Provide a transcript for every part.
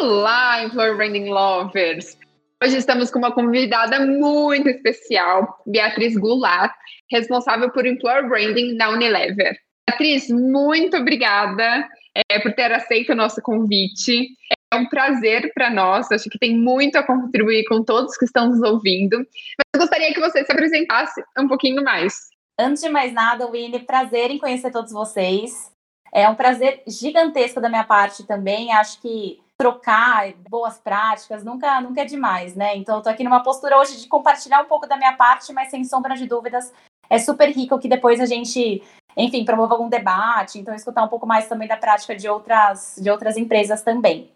Olá, Employer Branding Lovers! Hoje estamos com uma convidada muito especial, Beatriz Goulart, responsável por Employer Branding na Unilever. Beatriz, muito obrigada é, por ter aceito o nosso convite. É um prazer para nós, acho que tem muito a contribuir com todos que estão nos ouvindo. Mas gostaria que você se apresentasse um pouquinho mais. Antes de mais nada, Winnie, prazer em conhecer todos vocês. É um prazer gigantesco da minha parte também. Acho que trocar boas práticas nunca, nunca é demais, né? Então, eu tô aqui numa postura hoje de compartilhar um pouco da minha parte, mas sem sombra de dúvidas, é super rico que depois a gente, enfim, promova algum debate, então escutar um pouco mais também da prática de outras, de outras empresas também.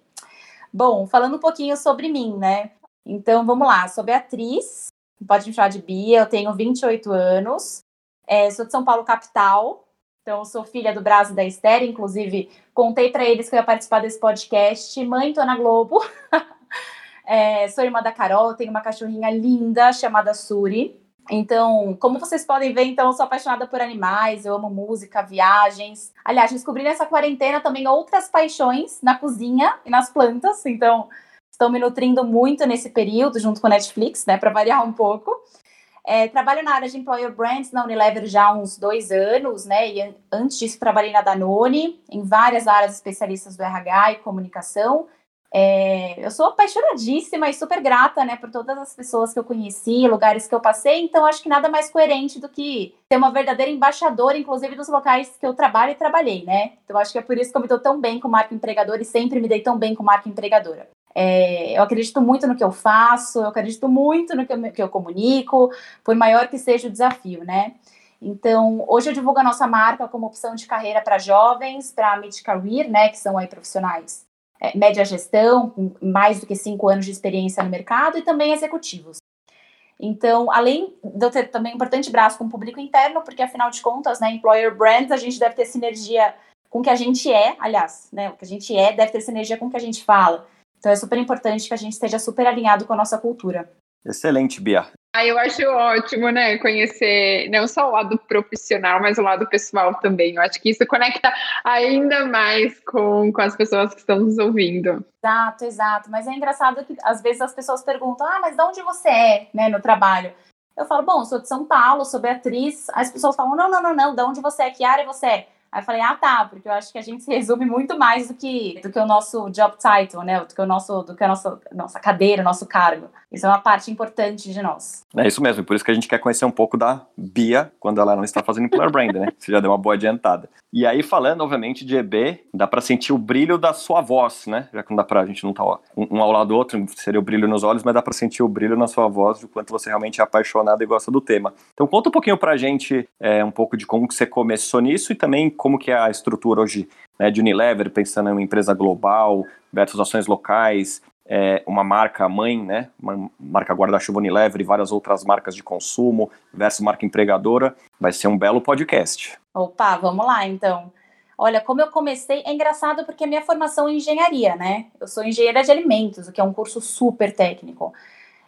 Bom, falando um pouquinho sobre mim, né? Então, vamos lá, sou Beatriz, pode me chamar de Bia, eu tenho 28 anos, é, sou de São Paulo, capital, então, sou filha do Brasil da Esther, inclusive contei para eles que eu ia participar desse podcast. Mãe, tô na Globo. é, sou irmã da Carol, tenho uma cachorrinha linda chamada Suri. Então, como vocês podem ver, então, eu sou apaixonada por animais, eu amo música, viagens. Aliás, descobri nessa quarentena também outras paixões na cozinha e nas plantas. Então, estou me nutrindo muito nesse período, junto com Netflix, né, para variar um pouco. É, trabalho na área de Employer Brands na Unilever já há uns dois anos, né? E antes disso trabalhei na Danone, em várias áreas especialistas do RH e comunicação. É, eu sou apaixonadíssima e super grata, né, por todas as pessoas que eu conheci, lugares que eu passei, então acho que nada mais coerente do que ser uma verdadeira embaixadora, inclusive dos locais que eu trabalho e trabalhei, né? Então acho que é por isso que eu me dou tão bem com marca empregadora e sempre me dei tão bem com marca empregadora. É, eu acredito muito no que eu faço, eu acredito muito no que eu, que eu comunico, por maior que seja o desafio, né? Então, hoje eu divulgo a nossa marca como opção de carreira para jovens, para mid-career, né, que são aí profissionais é, média gestão, com mais do que cinco anos de experiência no mercado, e também executivos. Então, além de eu ter também um importante braço com o público interno, porque afinal de contas, né, employer brands, a gente deve ter sinergia com o que a gente é, aliás, né, o que a gente é deve ter sinergia com o que a gente fala. Então é super importante que a gente esteja super alinhado com a nossa cultura. Excelente, Bia. Ah, eu acho ótimo, né? Conhecer não só o lado profissional, mas o lado pessoal também. Eu acho que isso conecta ainda mais com, com as pessoas que estão nos ouvindo. Exato, exato. Mas é engraçado que às vezes as pessoas perguntam: ah, mas de onde você é, né, no trabalho? Eu falo, bom, sou de São Paulo, sou Beatriz. As pessoas falam: não, não, não, não, de onde você é, que área você é? Aí eu falei, ah, tá, porque eu acho que a gente se resume muito mais do que, do que o nosso job title, né? Do que o nosso, do que a nossa, nossa cadeira, nosso cargo. Isso é uma parte importante de nós. É isso mesmo, por isso que a gente quer conhecer um pouco da Bia quando ela não está fazendo employer brand, né? Você já deu uma boa adiantada. E aí, falando, obviamente, de EB, dá para sentir o brilho da sua voz, né? Já que não dá pra, a gente não tá um ao lado do outro, seria o brilho nos olhos, mas dá para sentir o brilho na sua voz de quanto você realmente é apaixonado e gosta do tema. Então, conta um pouquinho pra gente é, um pouco de como que você começou nisso e também como que é a estrutura hoje né, de Unilever, pensando em uma empresa global, versus ações locais, é, uma marca mãe, né, uma marca guarda-chuva Unilever e várias outras marcas de consumo, versus marca empregadora, vai ser um belo podcast. Opa, vamos lá então. Olha, como eu comecei, é engraçado porque a minha formação é engenharia, né? Eu sou engenheira de alimentos, o que é um curso super técnico.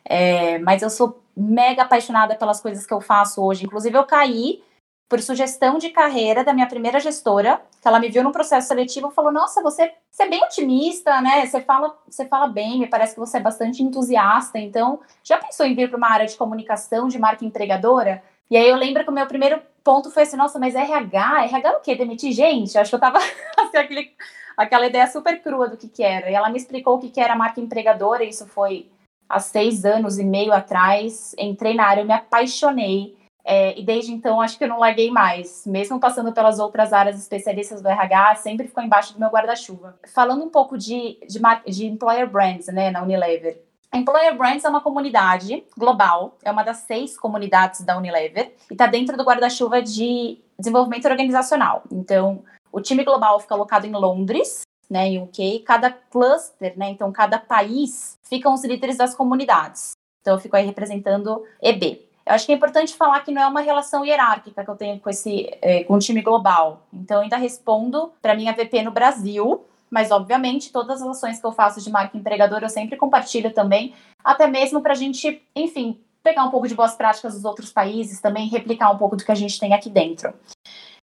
É, mas eu sou mega apaixonada pelas coisas que eu faço hoje. Inclusive, eu caí por sugestão de carreira da minha primeira gestora, que ela me viu no processo seletivo e falou: Nossa, você, você é bem otimista, né? Você fala, você fala bem, me parece que você é bastante entusiasta. Então, já pensou em vir para uma área de comunicação, de marca empregadora? E aí eu lembro que o meu primeiro ponto foi assim, nossa, mas RH, RH o quê? Demitir gente? Acho que eu tava assim, aquele, aquela ideia super crua do que que era. E ela me explicou o que que era marca empregadora, isso foi há seis anos e meio atrás. Entrei na área, eu me apaixonei. É, e desde então, acho que eu não larguei mais. Mesmo passando pelas outras áreas especialistas do RH, sempre ficou embaixo do meu guarda-chuva. Falando um pouco de, de, de employer brands, né, na Unilever. Employer Brands é uma comunidade global, é uma das seis comunidades da Unilever e está dentro do guarda-chuva de desenvolvimento organizacional. Então, o time global fica alocado em Londres, né, em UK, cada cluster, né, então cada país, ficam os líderes das comunidades. Então eu fico aí representando EB. Eu acho que é importante falar que não é uma relação hierárquica que eu tenho com esse é, com o time global. Então eu ainda respondo para minha VP no Brasil, mas obviamente todas as ações que eu faço de marca empregadora eu sempre compartilho também, até mesmo para a gente, enfim, pegar um pouco de boas práticas dos outros países, também replicar um pouco do que a gente tem aqui dentro.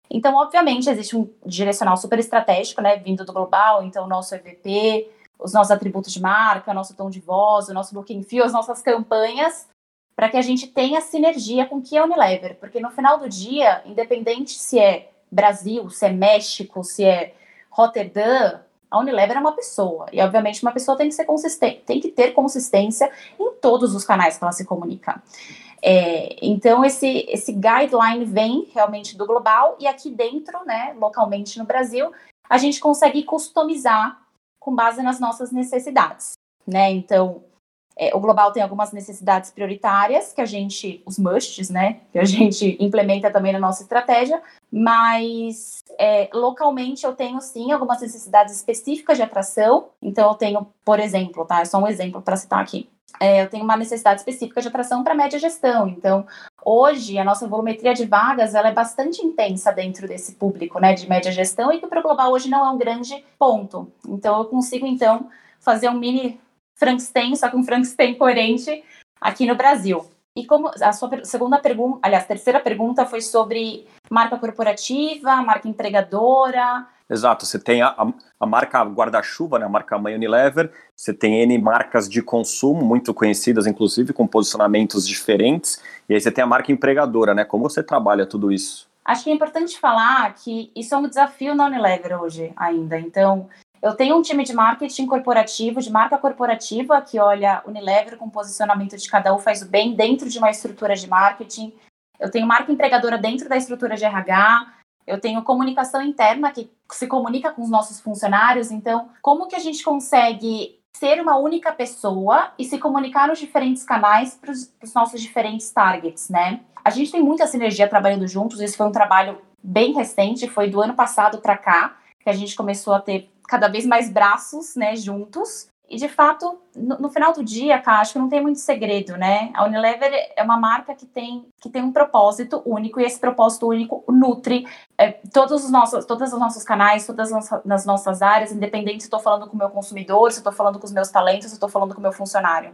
Então, obviamente, existe um direcional super estratégico, né, vindo do global, então o nosso EVP, os nossos atributos de marca, nosso tom de voz, o nosso look and feel, as nossas campanhas, para que a gente tenha sinergia com o que é Unilever, porque no final do dia, independente se é Brasil, se é México, se é Rotterdam, a Unilever é uma pessoa. E, obviamente, uma pessoa tem que ser consistente, tem que ter consistência em todos os canais que ela se comunica. É, então, esse, esse guideline vem realmente do global, e aqui dentro, né, localmente no Brasil, a gente consegue customizar com base nas nossas necessidades. Né? Então, é, o global tem algumas necessidades prioritárias que a gente, os musts, né, que a gente implementa também na nossa estratégia, mas é, localmente eu tenho sim algumas necessidades específicas de atração. Então eu tenho, por exemplo, tá, é só um exemplo para citar aqui. É, eu tenho uma necessidade específica de atração para média gestão. Então, hoje a nossa volumetria de vagas ela é bastante intensa dentro desse público, né, de média gestão e que para o global hoje não é um grande ponto. Então, eu consigo então fazer um mini Frankenstein, só que um Frankenstein coerente aqui no Brasil. E como a sua segunda pergunta, aliás, terceira pergunta foi sobre marca corporativa, marca empregadora. Exato, você tem a, a, a marca guarda-chuva, né, a marca mãe Unilever, você tem N marcas de consumo, muito conhecidas, inclusive, com posicionamentos diferentes, e aí você tem a marca empregadora, né? Como você trabalha tudo isso? Acho que é importante falar que isso é um desafio na Unilever hoje ainda. Então, eu tenho um time de marketing corporativo, de marca corporativa, que olha Unilever com posicionamento de cada um faz o bem dentro de uma estrutura de marketing. Eu tenho marca empregadora dentro da estrutura de RH. Eu tenho comunicação interna que se comunica com os nossos funcionários. Então, como que a gente consegue ser uma única pessoa e se comunicar nos diferentes canais para os nossos diferentes targets, né? A gente tem muita sinergia trabalhando juntos. Esse foi um trabalho bem recente, foi do ano passado para cá que a gente começou a ter cada vez mais braços, né, juntos. E de fato, no, no, final do dia, acho que não tem muito segredo, né? A Unilever é uma marca que tem, que tem um propósito único e esse propósito único nutre é, todos os nossos, todos os nossos canais, todas as nas nossas áreas, independente se estou falando com o meu consumidor, se estou falando com os meus talentos, se estou falando com o meu funcionário.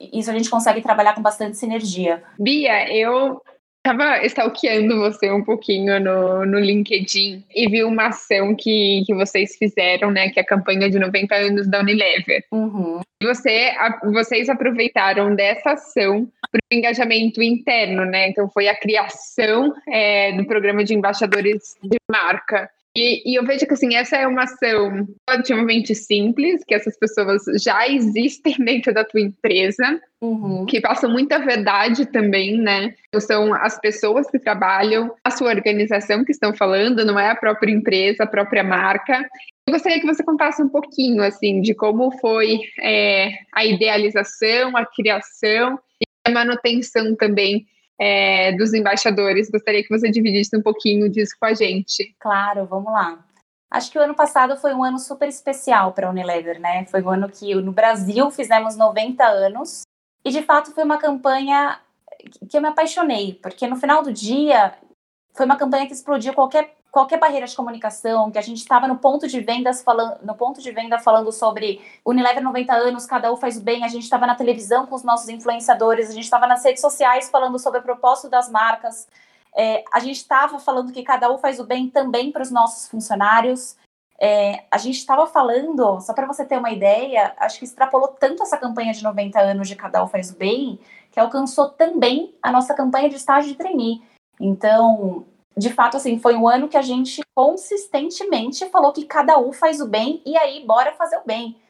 Isso a gente consegue trabalhar com bastante sinergia. Bia, eu Tava stalkeando você um pouquinho no, no LinkedIn e vi uma ação que, que vocês fizeram, né? Que é a campanha de 90 anos da Unilever. Uhum. Você, a, vocês aproveitaram dessa ação para o engajamento interno, né? Então foi a criação é, do programa de embaixadores de marca. E, e, eu vejo que assim, essa é uma ação relativamente simples, que essas pessoas já existem dentro da tua empresa, uhum. que passam muita verdade também, né? Então, são as pessoas que trabalham, a sua organização que estão falando, não é a própria empresa, a própria marca. Eu gostaria que você contasse um pouquinho, assim, de como foi é, a idealização, a criação e a manutenção também é, dos embaixadores. Gostaria que você dividisse um pouquinho disso com a gente. Claro, vamos lá. Acho que o ano passado foi um ano super especial para a Unilever, né? Foi um ano que no Brasil fizemos 90 anos e de fato foi uma campanha que eu me apaixonei, porque no final do dia foi uma campanha que explodiu qualquer qualquer barreira de comunicação, que a gente estava no ponto de vendas falando, no ponto de venda falando sobre Unilever 90 anos, cada um faz o bem, a gente estava na televisão com os nossos influenciadores, a gente estava nas redes sociais falando sobre o propósito das marcas, é, a gente estava falando que cada um faz o bem também para os nossos funcionários. É, a gente estava falando, só para você ter uma ideia, acho que extrapolou tanto essa campanha de 90 anos de cada um faz o bem, que alcançou também a nossa campanha de estágio de trainee. Então, de fato, assim, foi um ano que a gente consistentemente falou que cada um faz o bem e aí bora fazer o bem.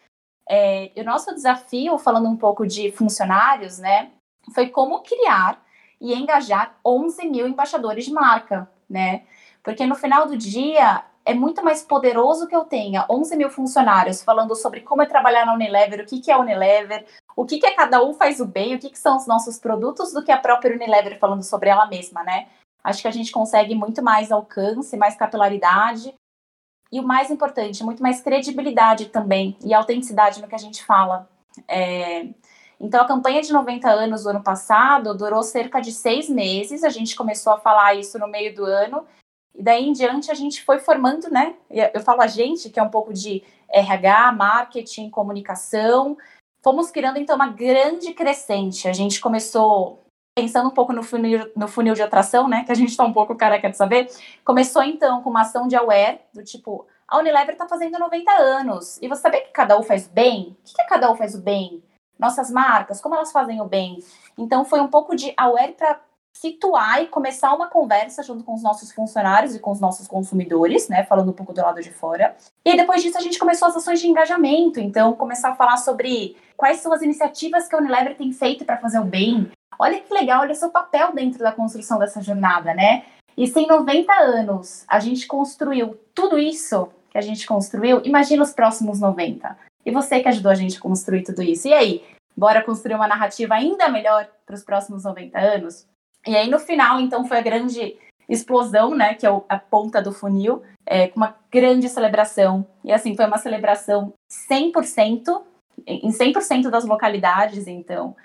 É, o nosso desafio, falando um pouco de funcionários, né, foi como criar e engajar 11 mil embaixadores de marca, né? Porque no final do dia é muito mais poderoso que eu tenha 11 mil funcionários falando sobre como é trabalhar na Unilever, o que, que é Unilever, o que, que é cada um faz o bem, o que, que são os nossos produtos, do que a própria Unilever falando sobre ela mesma, né? Acho que a gente consegue muito mais alcance, mais capilaridade. e o mais importante, muito mais credibilidade também e autenticidade no que a gente fala. É, então, a campanha de 90 anos do ano passado durou cerca de seis meses. A gente começou a falar isso no meio do ano. E daí em diante a gente foi formando, né? Eu falo a gente, que é um pouco de RH, marketing, comunicação. Fomos criando, então, uma grande crescente. A gente começou pensando um pouco no funil, no funil de atração, né? Que a gente está um pouco careca de saber. Começou, então, com uma ação de aware, do tipo, a Unilever está fazendo 90 anos. E você sabia que cada um faz bem? O que, que cada um faz o bem? nossas marcas, como elas fazem o bem. Então foi um pouco de aware para situar e começar uma conversa junto com os nossos funcionários e com os nossos consumidores, né, falando um pouco do lado de fora. E depois disso a gente começou as ações de engajamento, então começar a falar sobre quais são as iniciativas que a Unilever tem feito para fazer o bem. Olha que legal, olha seu papel dentro da construção dessa jornada, né? E se em 90 anos a gente construiu tudo isso que a gente construiu, imagina os próximos 90. E você que ajudou a gente a construir tudo isso. E aí, bora construir uma narrativa ainda melhor para os próximos 90 anos? E aí, no final, então, foi a grande explosão, né, que é a ponta do funil, é, uma grande celebração. E assim, foi uma celebração 100%, em 100% das localidades, então,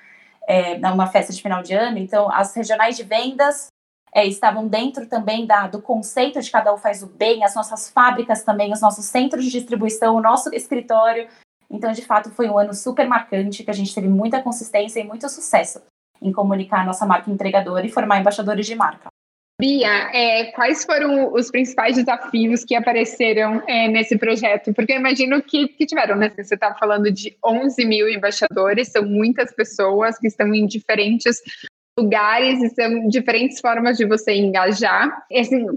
é, numa festa de final de ano. Então, as regionais de vendas é, estavam dentro também da, do conceito de cada um faz o bem, as nossas fábricas também, os nossos centros de distribuição, o nosso escritório. Então, de fato, foi um ano super marcante, que a gente teve muita consistência e muito sucesso em comunicar a nossa marca entregadora e formar embaixadores de marca. Bia, é, quais foram os principais desafios que apareceram é, nesse projeto? Porque eu imagino que, que tiveram, né? Você está falando de 11 mil embaixadores, são muitas pessoas que estão em diferentes lugares e são diferentes formas de você engajar. Assim,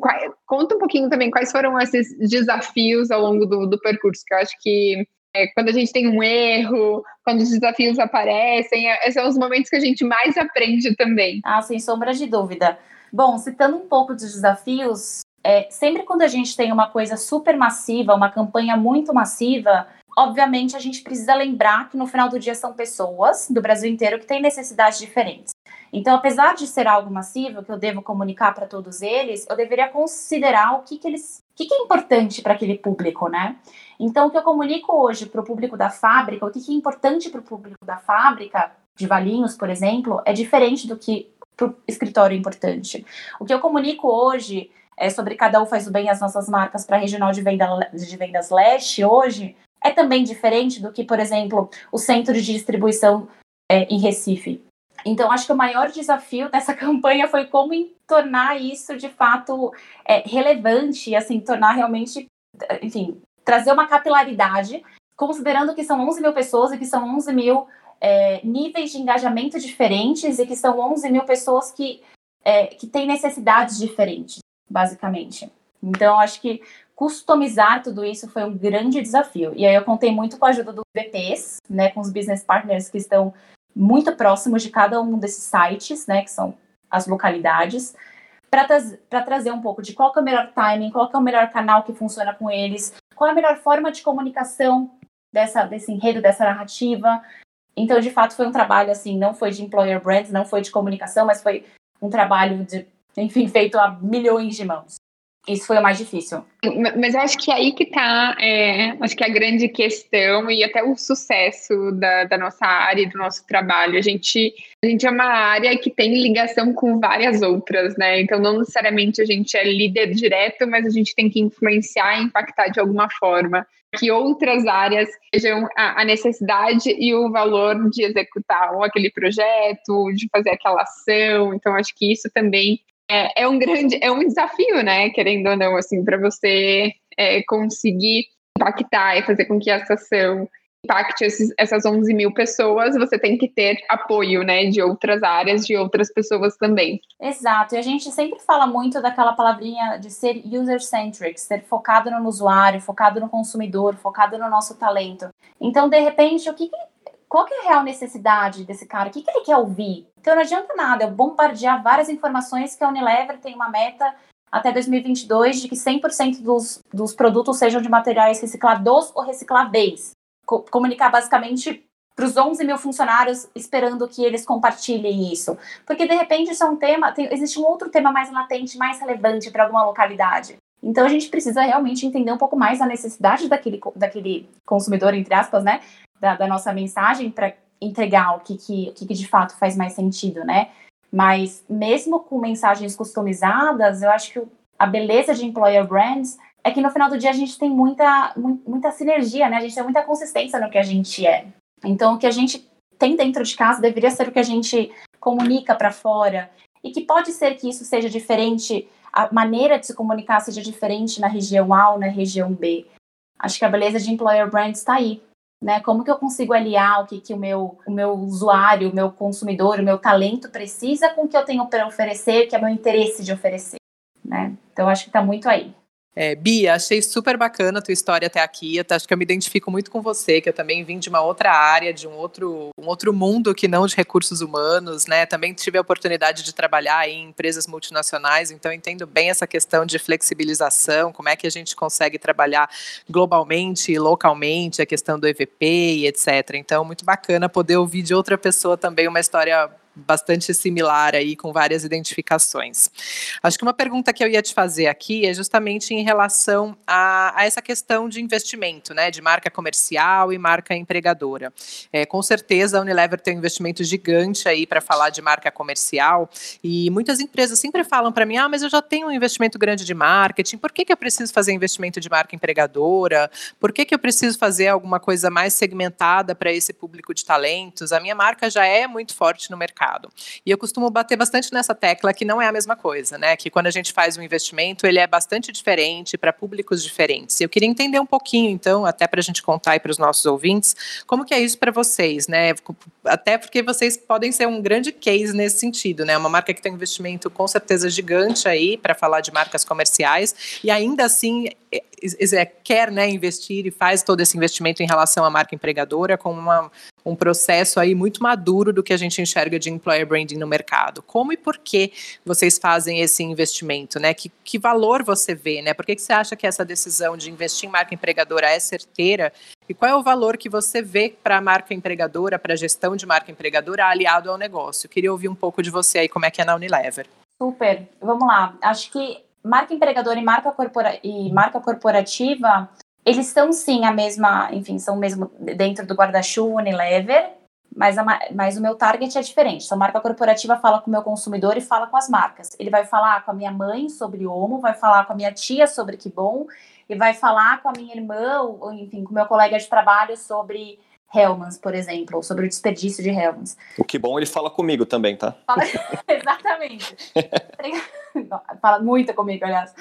conta um pouquinho também quais foram esses desafios ao longo do, do percurso, que eu acho que é, quando a gente tem um erro, quando os desafios aparecem, é, esses são os momentos que a gente mais aprende também. Ah, sem sombra de dúvida. Bom, citando um pouco dos desafios, é, sempre quando a gente tem uma coisa super massiva, uma campanha muito massiva, obviamente a gente precisa lembrar que no final do dia são pessoas do Brasil inteiro que têm necessidades diferentes. Então, apesar de ser algo massivo que eu devo comunicar para todos eles, eu deveria considerar o que, que eles, o que, que é importante para aquele público, né? Então, o que eu comunico hoje para o público da fábrica, o que, que é importante para o público da fábrica, de Valinhos, por exemplo, é diferente do que para o escritório importante. O que eu comunico hoje é sobre cada um faz o bem as nossas marcas para a regional de, venda, de vendas leste hoje é também diferente do que, por exemplo, o centro de distribuição é, em Recife. Então, acho que o maior desafio dessa campanha foi como tornar isso de fato é, relevante, assim, tornar realmente, enfim, trazer uma capilaridade, considerando que são 11 mil pessoas e que são 11 mil é, níveis de engajamento diferentes e que são 11 mil pessoas que, é, que têm necessidades diferentes, basicamente. Então, acho que customizar tudo isso foi um grande desafio. E aí eu contei muito com a ajuda dos VPs, né, com os business partners que estão muito próximos de cada um desses sites, né, que são as localidades, para tra trazer um pouco de qual é o melhor timing, qual é o melhor canal que funciona com eles, qual é a melhor forma de comunicação dessa, desse enredo, dessa narrativa. Então, de fato, foi um trabalho, assim, não foi de employer brands, não foi de comunicação, mas foi um trabalho de, enfim, feito a milhões de mãos. Isso foi o mais difícil. Mas eu acho que aí que tá, é, acho que a grande questão e até o sucesso da, da nossa área e do nosso trabalho. A gente, a gente é uma área que tem ligação com várias outras, né? Então, não necessariamente a gente é líder direto, mas a gente tem que influenciar e impactar de alguma forma que outras áreas vejam a, a necessidade e o valor de executar ou aquele projeto, de fazer aquela ação. Então, acho que isso também é, é um grande, é um desafio, né? Querendo ou não, assim, para você é, conseguir impactar e fazer com que essa ação impacte esses, essas 11 mil pessoas, você tem que ter apoio, né, de outras áreas, de outras pessoas também. Exato, e a gente sempre fala muito daquela palavrinha de ser user-centric, ser focado no usuário, focado no consumidor, focado no nosso talento. Então, de repente, o que, qual que é a real necessidade desse cara? O que, que ele quer ouvir? Então não adianta nada eu bombardear várias informações que a Unilever tem uma meta até 2022 de que 100% dos, dos produtos sejam de materiais reciclados ou recicláveis. Co comunicar basicamente para os 11 mil funcionários esperando que eles compartilhem isso. Porque, de repente, isso é um tema, tem, existe um outro tema mais latente, mais relevante para alguma localidade. Então a gente precisa realmente entender um pouco mais a necessidade daquele, daquele consumidor, entre aspas, né? Da, da nossa mensagem para entregar o que, que, o que, de fato faz mais sentido, né? Mas mesmo com mensagens customizadas, eu acho que a beleza de employer brands é que no final do dia a gente tem muita, muita sinergia, né? A gente tem muita consistência no que a gente é. Então, o que a gente tem dentro de casa deveria ser o que a gente comunica para fora. E que pode ser que isso seja diferente, a maneira de se comunicar seja diferente na região A ou na região B. Acho que a beleza de employer brand está aí. Né? Como que eu consigo aliar o que, que o, meu, o meu usuário, o meu consumidor, o meu talento precisa com o que eu tenho para oferecer, que é meu interesse de oferecer. Né? Então, acho que está muito aí. É, Bia, achei super bacana a tua história até aqui. Eu acho que eu me identifico muito com você, que eu também vim de uma outra área, de um outro, um outro mundo que não de recursos humanos, né? Também tive a oportunidade de trabalhar em empresas multinacionais, então entendo bem essa questão de flexibilização, como é que a gente consegue trabalhar globalmente e localmente, a questão do EVP e etc. Então, muito bacana poder ouvir de outra pessoa também uma história bastante similar aí, com várias identificações. Acho que uma pergunta que eu ia te fazer aqui é justamente em relação a, a essa questão de investimento, né, de marca comercial e marca empregadora. É, com certeza a Unilever tem um investimento gigante aí para falar de marca comercial e muitas empresas sempre falam para mim, ah, mas eu já tenho um investimento grande de marketing, por que, que eu preciso fazer investimento de marca empregadora? Por que, que eu preciso fazer alguma coisa mais segmentada para esse público de talentos? A minha marca já é muito forte no mercado mercado. E eu costumo bater bastante nessa tecla que não é a mesma coisa, né? Que quando a gente faz um investimento, ele é bastante diferente para públicos diferentes. Eu queria entender um pouquinho, então, até para a gente contar aí para os nossos ouvintes, como que é isso para vocês, né? Até porque vocês podem ser um grande case nesse sentido, né? Uma marca que tem um investimento com certeza gigante aí para falar de marcas comerciais e ainda assim quer né, investir e faz todo esse investimento em relação à marca empregadora com uma, um processo aí muito maduro do que a gente enxerga de employer branding no mercado. Como e por que vocês fazem esse investimento, né? Que, que valor você vê, né? Por que, que você acha que essa decisão de investir em marca empregadora é certeira? E qual é o valor que você vê para a marca empregadora, para a gestão de marca empregadora aliado ao negócio? Queria ouvir um pouco de você aí, como é que é na Unilever. Super, vamos lá. Acho que marca empregadora e marca, corpora e marca corporativa eles são sim a mesma, enfim, são mesmo dentro do guarda-chuva Unilever, mas, a, mas o meu target é diferente. Então, a marca corporativa fala com o meu consumidor e fala com as marcas. Ele vai falar com a minha mãe sobre Omo, vai falar com a minha tia sobre Que Bom, e vai falar com a minha irmã, ou, enfim, com o meu colega de trabalho sobre Hellmans, por exemplo, ou sobre o desperdício de Hellmans. O Que Bom ele fala comigo também, tá? Fala... Exatamente. fala muito comigo, aliás.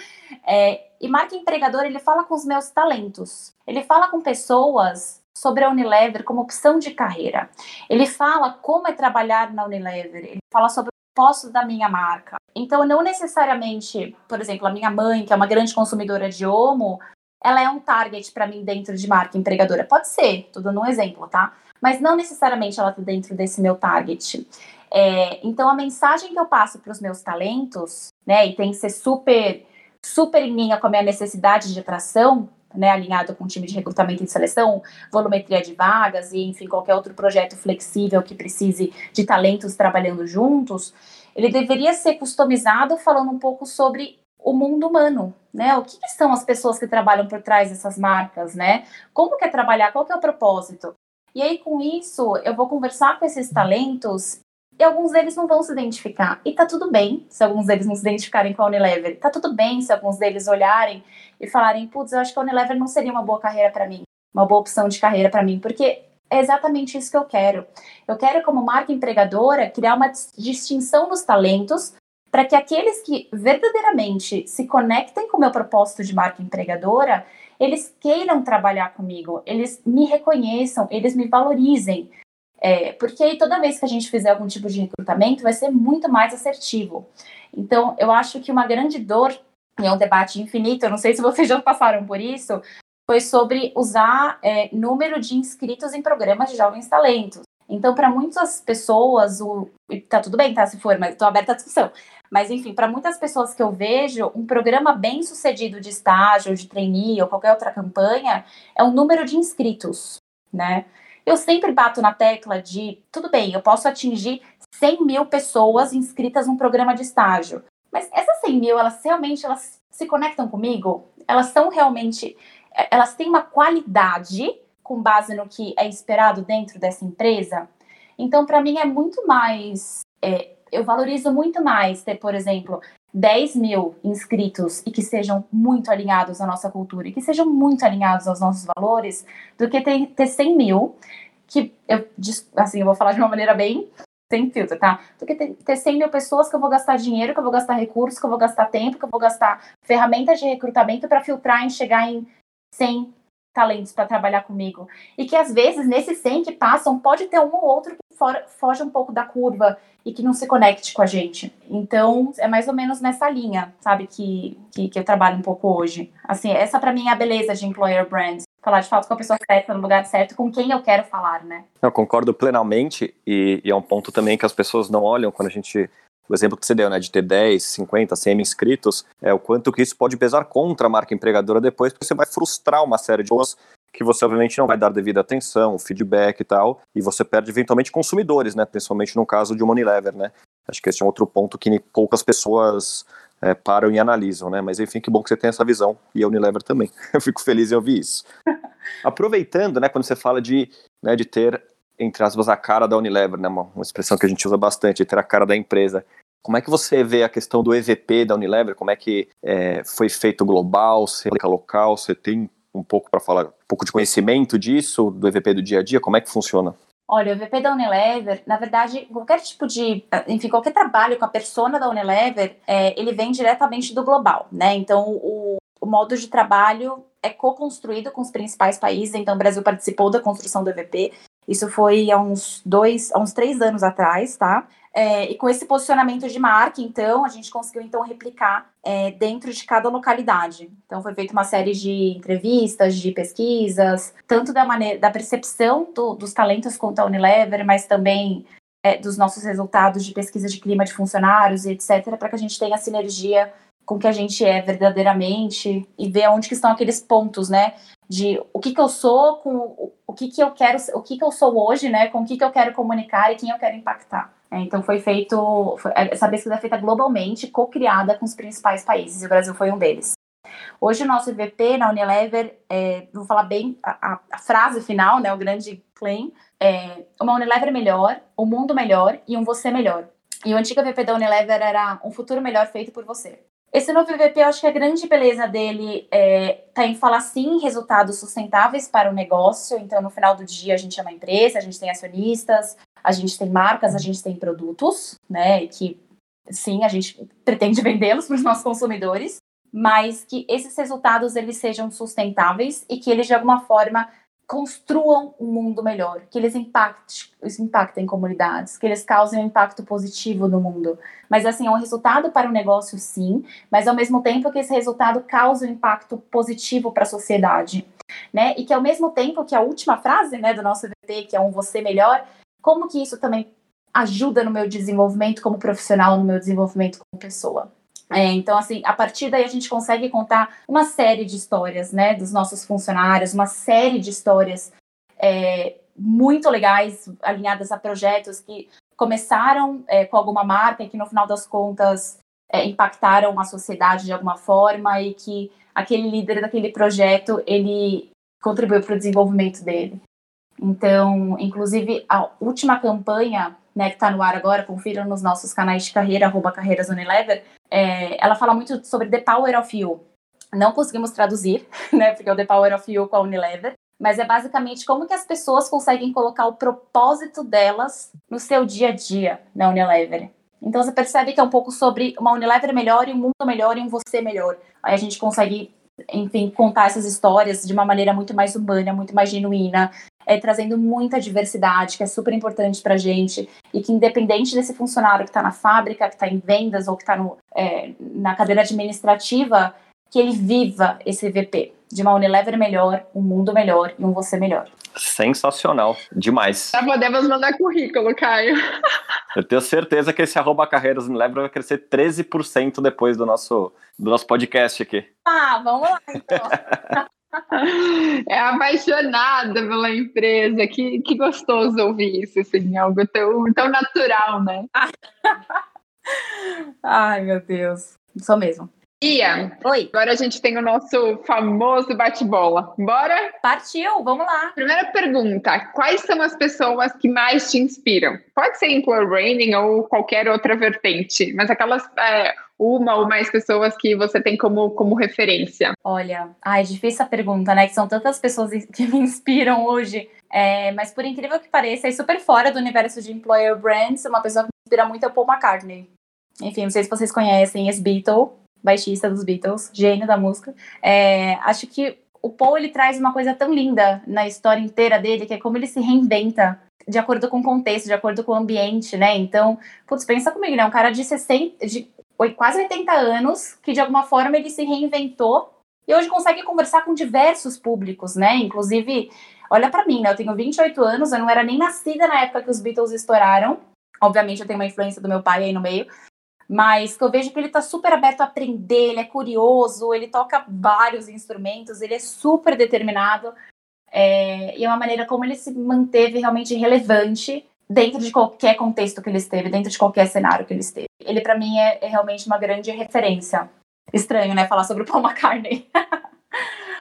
É, e marca empregador, ele fala com os meus talentos. Ele fala com pessoas sobre a Unilever como opção de carreira. Ele fala como é trabalhar na Unilever. Ele fala sobre o propósito da minha marca. Então, não necessariamente, por exemplo, a minha mãe, que é uma grande consumidora de Omo, ela é um target para mim dentro de marca empregadora. Pode ser, tô dando um exemplo, tá? Mas não necessariamente ela está dentro desse meu target. É, então, a mensagem que eu passo para os meus talentos, né, e tem que ser super, super em linha com a minha necessidade de atração, né, alinhado com o time de recrutamento e seleção, volumetria de vagas e, enfim, qualquer outro projeto flexível que precise de talentos trabalhando juntos, ele deveria ser customizado falando um pouco sobre o mundo humano, né? O que, que, são as pessoas que trabalham por trás dessas marcas, né? Como que é trabalhar? Qual que é o propósito? E aí, com isso, eu vou conversar com esses talentos e alguns deles não vão se identificar. E tá tudo bem se alguns deles não se identificarem com a Unilever. Tá tudo bem se alguns deles olharem e falarem, putz, eu acho que a Unilever não seria uma boa carreira para mim, uma boa opção de carreira para mim, porque é exatamente isso que eu quero. Eu quero, como marca empregadora, criar uma distinção nos talentos para que aqueles que verdadeiramente se conectem com o meu propósito de marca empregadora, eles queiram trabalhar comigo, eles me reconheçam, eles me valorizem. É, porque aí toda vez que a gente fizer algum tipo de recrutamento, vai ser muito mais assertivo. Então, eu acho que uma grande dor, e é um debate infinito, eu não sei se vocês já passaram por isso, foi sobre usar é, número de inscritos em programas de jovens talentos. Então, para muitas pessoas, o, tá tudo bem, tá? Se for, mas estou aberta à discussão. Mas, enfim, para muitas pessoas que eu vejo, um programa bem sucedido de estágio, de trainee ou qualquer outra campanha é o número de inscritos, né? Eu sempre bato na tecla de, tudo bem, eu posso atingir 100 mil pessoas inscritas num programa de estágio, mas essas 100 mil, elas realmente elas se conectam comigo? Elas são realmente, é, elas têm uma qualidade com base no que é esperado dentro dessa empresa? Então, para mim, é muito mais. É, eu valorizo muito mais ter, por exemplo, 10 mil inscritos e que sejam muito alinhados à nossa cultura e que sejam muito alinhados aos nossos valores, do que ter, ter 100 mil, que eu, assim, eu vou falar de uma maneira bem sem filtro, tá? Do que ter, ter 100 mil pessoas que eu vou gastar dinheiro, que eu vou gastar recursos, que eu vou gastar tempo, que eu vou gastar ferramentas de recrutamento para filtrar e chegar em 100 talentos para trabalhar comigo. E que às vezes, nesses 100 que passam, pode ter um ou outro for, foge um pouco da curva e que não se conecte com a gente. Então, é mais ou menos nessa linha, sabe, que, que, que eu trabalho um pouco hoje. Assim, essa para mim é a beleza de employer brand. Falar de fato com a pessoa certa, no lugar certo, com quem eu quero falar, né? Eu concordo plenamente e, e é um ponto também que as pessoas não olham quando a gente o exemplo que você deu, né, de ter 10, 50, 100 inscritos, é o quanto que isso pode pesar contra a marca empregadora depois, porque você vai frustrar uma série de pessoas que você obviamente não vai dar devida atenção, feedback e tal, e você perde eventualmente consumidores, né, principalmente no caso de uma Unilever, né. Acho que esse é um outro ponto que poucas pessoas é, param e analisam, né, mas enfim, que bom que você tem essa visão, e a Unilever também. Eu fico feliz em ouvir isso. Aproveitando, né, quando você fala de, né, de ter entre aspas, a cara da Unilever, né? Uma, uma expressão que a gente usa bastante, ter a cara da empresa. Como é que você vê a questão do EVP da Unilever? Como é que é, foi feito global, se é local? Você tem um pouco para falar, pouco de conhecimento disso, do EVP do dia a dia? Como é que funciona? Olha, o EVP da Unilever, na verdade, qualquer tipo de, enfim, qualquer trabalho com a persona da Unilever, é, ele vem diretamente do global, né? Então, o, o modo de trabalho é co-construído com os principais países, então o Brasil participou da construção do EVP, isso foi há uns dois, há uns três anos atrás, tá? É, e com esse posicionamento de marca, então, a gente conseguiu então replicar é, dentro de cada localidade. Então, foi feita uma série de entrevistas, de pesquisas, tanto da maneira da percepção do, dos talentos quanto a Unilever, mas também é, dos nossos resultados de pesquisa de clima de funcionários e etc, para que a gente tenha sinergia com o que a gente é verdadeiramente e ver onde que estão aqueles pontos, né? De o que que eu sou, com o que que eu quero, o que que eu sou hoje, né? Com o que que eu quero comunicar e quem eu quero impactar. É, então foi feito, foi, essa pesquisa é feita globalmente, co-criada com os principais países, e o Brasil foi um deles. Hoje o nosso EVP na Unilever, é, vou falar bem a, a, frase final, né, o grande claim, é uma Unilever melhor, um mundo melhor e um você melhor. E o antigo EVP da Unilever era um futuro melhor feito por você. Esse novo MVP, eu acho que a grande beleza dele é, tá em falar sim resultados sustentáveis para o negócio. Então, no final do dia, a gente é uma empresa, a gente tem acionistas, a gente tem marcas, a gente tem produtos, né? Que sim, a gente pretende vendê-los para os nossos consumidores, mas que esses resultados eles sejam sustentáveis e que eles de alguma forma construam um mundo melhor, que eles impactem, impactem comunidades, que eles causem um impacto positivo no mundo. Mas assim, é um resultado para o negócio, sim, mas ao mesmo tempo que esse resultado cause um impacto positivo para a sociedade, né? E que ao mesmo tempo que a última frase, né, do nosso VT, que é um você melhor, como que isso também ajuda no meu desenvolvimento como profissional, no meu desenvolvimento como pessoa. É, então, assim, a partir daí a gente consegue contar uma série de histórias, né, dos nossos funcionários, uma série de histórias é, muito legais, alinhadas a projetos que começaram é, com alguma marca e que no final das contas é, impactaram a sociedade de alguma forma e que aquele líder daquele projeto ele contribuiu para o desenvolvimento dele. Então, inclusive, a última campanha né, que está no ar agora, confiram nos nossos canais de carreira, arroba Carreiras Unilever, é, ela fala muito sobre The Power of You. Não conseguimos traduzir, né, porque é o The Power of You com a Unilever, mas é basicamente como que as pessoas conseguem colocar o propósito delas no seu dia a dia na Unilever. Então você percebe que é um pouco sobre uma Unilever melhor e um mundo melhor e um você melhor. Aí a gente consegue, enfim, contar essas histórias de uma maneira muito mais humana, muito mais genuína, é, trazendo muita diversidade, que é super importante para a gente, e que independente desse funcionário que está na fábrica, que está em vendas ou que está é, na cadeira administrativa, que ele viva esse VP de uma Unilever melhor, um mundo melhor e um você melhor. Sensacional, demais. Já podemos mandar currículo, Caio. Eu tenho certeza que esse arroba carreiras Unilever vai crescer 13% depois do nosso, do nosso podcast aqui. Ah, vamos lá então. É apaixonada pela empresa. Que, que gostoso ouvir isso, assim, algo tão, tão natural, né? Ai, meu Deus. Sou mesmo. Ia, Oi, agora a gente tem o nosso famoso bate-bola. Bora? partiu, vamos lá. Primeira pergunta: quais são as pessoas que mais te inspiram? Pode ser employer branding ou qualquer outra vertente, mas aquelas é, uma ou mais pessoas que você tem como, como referência. Olha, ai, difícil a pergunta, né? Que são tantas pessoas que me inspiram hoje. É, mas por incrível que pareça, é super fora do universo de employer brands. Uma pessoa que me inspira muito é o Paul McCartney. Enfim, não sei se vocês conhecem esse Beatle, baixista dos Beatles, gênio da música. É, acho que o Paul ele traz uma coisa tão linda na história inteira dele, que é como ele se reinventa de acordo com o contexto, de acordo com o ambiente, né? Então, putz, pensa comigo, né? Um cara de 60, de quase 80 anos, que de alguma forma ele se reinventou e hoje consegue conversar com diversos públicos, né? Inclusive, olha para mim, né? Eu tenho 28 anos, eu não era nem nascida na época que os Beatles estouraram. Obviamente, eu tenho uma influência do meu pai aí no meio, mas que eu vejo que ele tá super aberto a aprender, ele é curioso, ele toca vários instrumentos, ele é super determinado. É, e é uma maneira como ele se manteve realmente relevante dentro de qualquer contexto que ele esteve, dentro de qualquer cenário que ele esteve. Ele, para mim, é, é, realmente uma grande referência. Estranho, né? Falar sobre o Paul McCartney.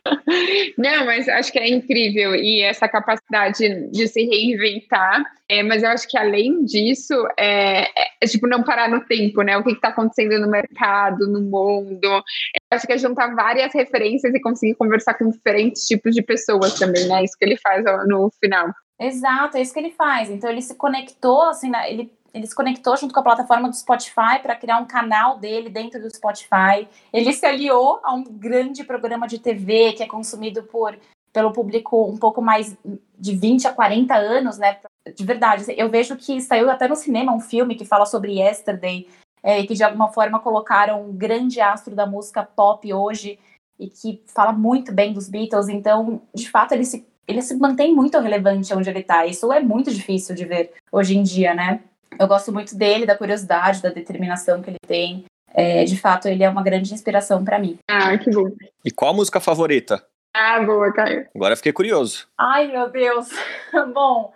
Não, mas acho que é incrível e essa capacidade de se reinventar. É, mas eu acho que além disso, é, é, é tipo não parar no tempo, né? O que está acontecendo no mercado, no mundo. Acho que é juntar várias referências e conseguir conversar com diferentes tipos de pessoas também, né? Isso que ele faz no final. Exato, é isso que ele faz. Então ele se conectou, assim, ele ele se conectou junto com a plataforma do Spotify para criar um canal dele dentro do Spotify. Ele se aliou a um grande programa de TV que é consumido por pelo público um pouco mais de 20 a 40 anos, né? De verdade, eu vejo que saiu até no cinema um filme que fala sobre Yesterday, é, que de alguma forma colocaram um grande astro da música pop hoje e que fala muito bem dos Beatles. Então, de fato, ele se, ele se mantém muito relevante onde ele está. Isso é muito difícil de ver hoje em dia, né? Eu gosto muito dele, da curiosidade, da determinação que ele tem. É, de fato, ele é uma grande inspiração para mim. Ah, que bom. E qual a música favorita? Ah, boa, Caio. Agora fiquei curioso. Ai, meu Deus. bom,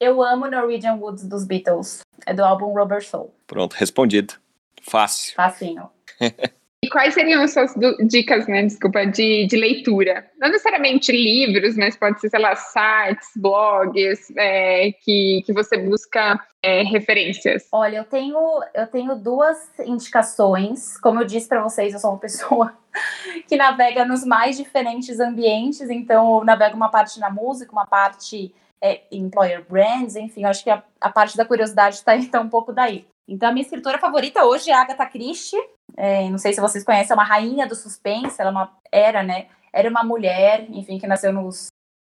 eu amo Norwegian Woods dos Beatles. É do álbum Rubber Soul. Pronto, respondido. Fácil. Facinho. E quais seriam as suas dicas, né, desculpa, de, de leitura? Não necessariamente livros, mas pode ser, sei lá, sites, blogs, é, que, que você busca é, referências. Olha, eu tenho, eu tenho duas indicações. Como eu disse para vocês, eu sou uma pessoa que navega nos mais diferentes ambientes, então eu navego uma parte na música, uma parte é, employer brands, enfim, acho que a, a parte da curiosidade está tá um pouco daí. Então, a minha escritora favorita hoje é a Agatha Christie. É, não sei se vocês conhecem, é uma rainha do suspense. Ela é uma, era, né? Era uma mulher, enfim, que nasceu nos,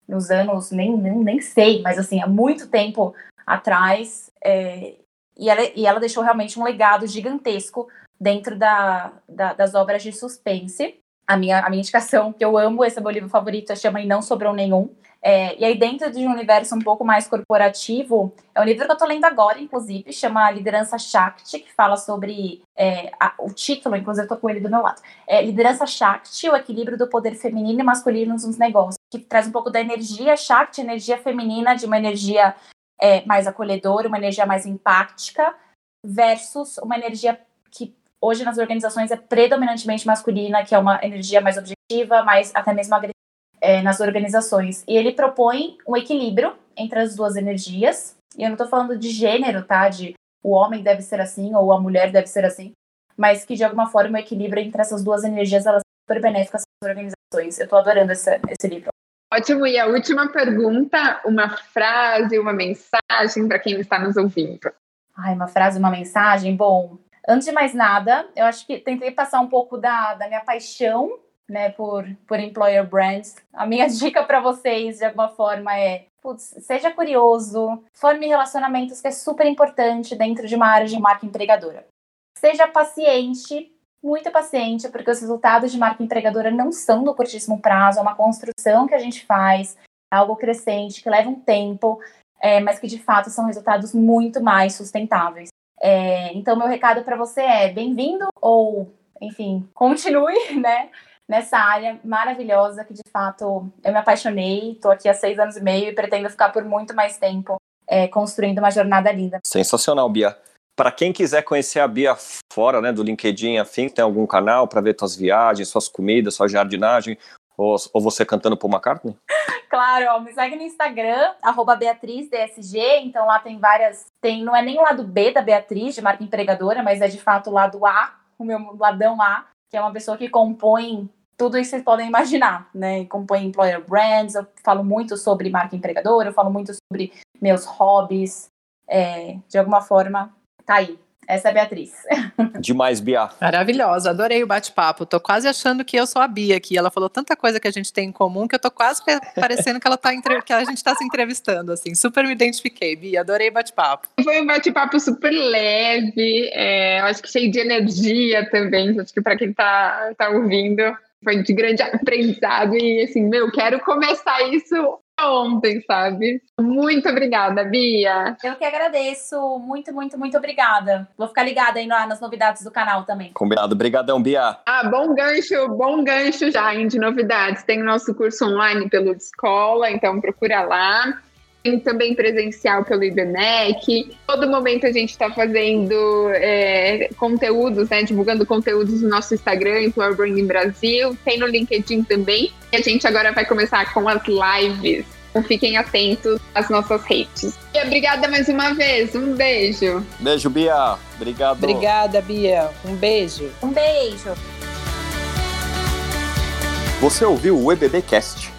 nos anos, nem, nem, nem sei, mas assim, há muito tempo atrás. É, e, ela, e ela deixou realmente um legado gigantesco dentro da, da, das obras de suspense. A minha, a minha indicação, que eu amo, esse é meu livro favorito, chama E Não Sobrou Nenhum. É, e aí, dentro de um universo um pouco mais corporativo, é um livro que eu estou lendo agora, inclusive, chama Liderança Shakti, que fala sobre é, a, o título, inclusive tô com ele do meu lado. É Liderança Shakti, o equilíbrio do poder feminino e masculino nos negócios, que traz um pouco da energia Shakti, energia feminina, de uma energia é, mais acolhedora, uma energia mais empática, versus uma energia que hoje nas organizações é predominantemente masculina, que é uma energia mais objetiva, mais até mesmo agressiva é, nas organizações. E ele propõe um equilíbrio entre as duas energias. E eu não estou falando de gênero, tá? De o homem deve ser assim ou a mulher deve ser assim, mas que de alguma forma o equilíbrio entre essas duas energias elas são super benéficas para as organizações. Eu estou adorando esse, esse livro. Ótimo. E a última pergunta, uma frase, uma mensagem para quem está nos ouvindo. Ai, uma frase, uma mensagem? Bom, antes de mais nada, eu acho que tentei passar um pouco da, da minha paixão né, por, por employer brands. A minha dica para vocês, de alguma forma, é putz, seja curioso, forme relacionamentos, que é super importante dentro de uma área de marca empregadora. Seja paciente, muito paciente, porque os resultados de marca empregadora não são do curtíssimo prazo, é uma construção que a gente faz, algo crescente, que leva um tempo, é, mas que de fato são resultados muito mais sustentáveis. É, então, meu recado para você é bem-vindo ou, enfim, continue, né? Nessa área maravilhosa que de fato eu me apaixonei. Estou aqui há seis anos e meio e pretendo ficar por muito mais tempo é, construindo uma jornada linda. Sensacional, Bia. para quem quiser conhecer a Bia fora, né, do LinkedIn, afim, tem algum canal para ver suas viagens, suas comidas, sua jardinagem, ou, ou você cantando Paul McCartney? Claro, ó, me segue no Instagram, arroba BeatrizDSG, então lá tem várias, tem, não é nem o lado B da Beatriz, de marca empregadora, mas é de fato o lado A, o meu ladão A, que é uma pessoa que compõe tudo isso que vocês podem imaginar, né? Compõe employer brands, eu falo muito sobre marca empregadora, eu falo muito sobre meus hobbies, é, de alguma forma, tá aí. Essa é a Beatriz. Demais, Bia. Maravilhosa, adorei o bate-papo. Tô quase achando que eu sou a Bia aqui. Ela falou tanta coisa que a gente tem em comum que eu tô quase parecendo que ela tá entre... que a gente tá se entrevistando, assim. Super me identifiquei, Bia. Adorei o bate-papo. Foi um bate-papo super leve, é, acho que cheio de energia também. Acho que para quem tá, tá ouvindo, foi de grande aprendizado e assim, meu, quero começar isso ontem, sabe? Muito obrigada, Bia. Eu que agradeço. Muito, muito, muito obrigada. Vou ficar ligada aí nas novidades do canal também. Combinado. Obrigadão, Bia. Ah, bom gancho, bom gancho já hein, de novidades. Tem o nosso curso online pelo Escola, então procura lá tem também presencial pelo IBMEC. Todo momento a gente está fazendo é, conteúdos, né, divulgando conteúdos no nosso Instagram, Employer Branding Brasil. Tem no LinkedIn também. E a gente agora vai começar com as lives. Então fiquem atentos às nossas redes. E obrigada mais uma vez. Um beijo. Beijo, Bia. Obrigado. Obrigada, Bia. Um beijo. Um beijo. Você ouviu o EBBcast.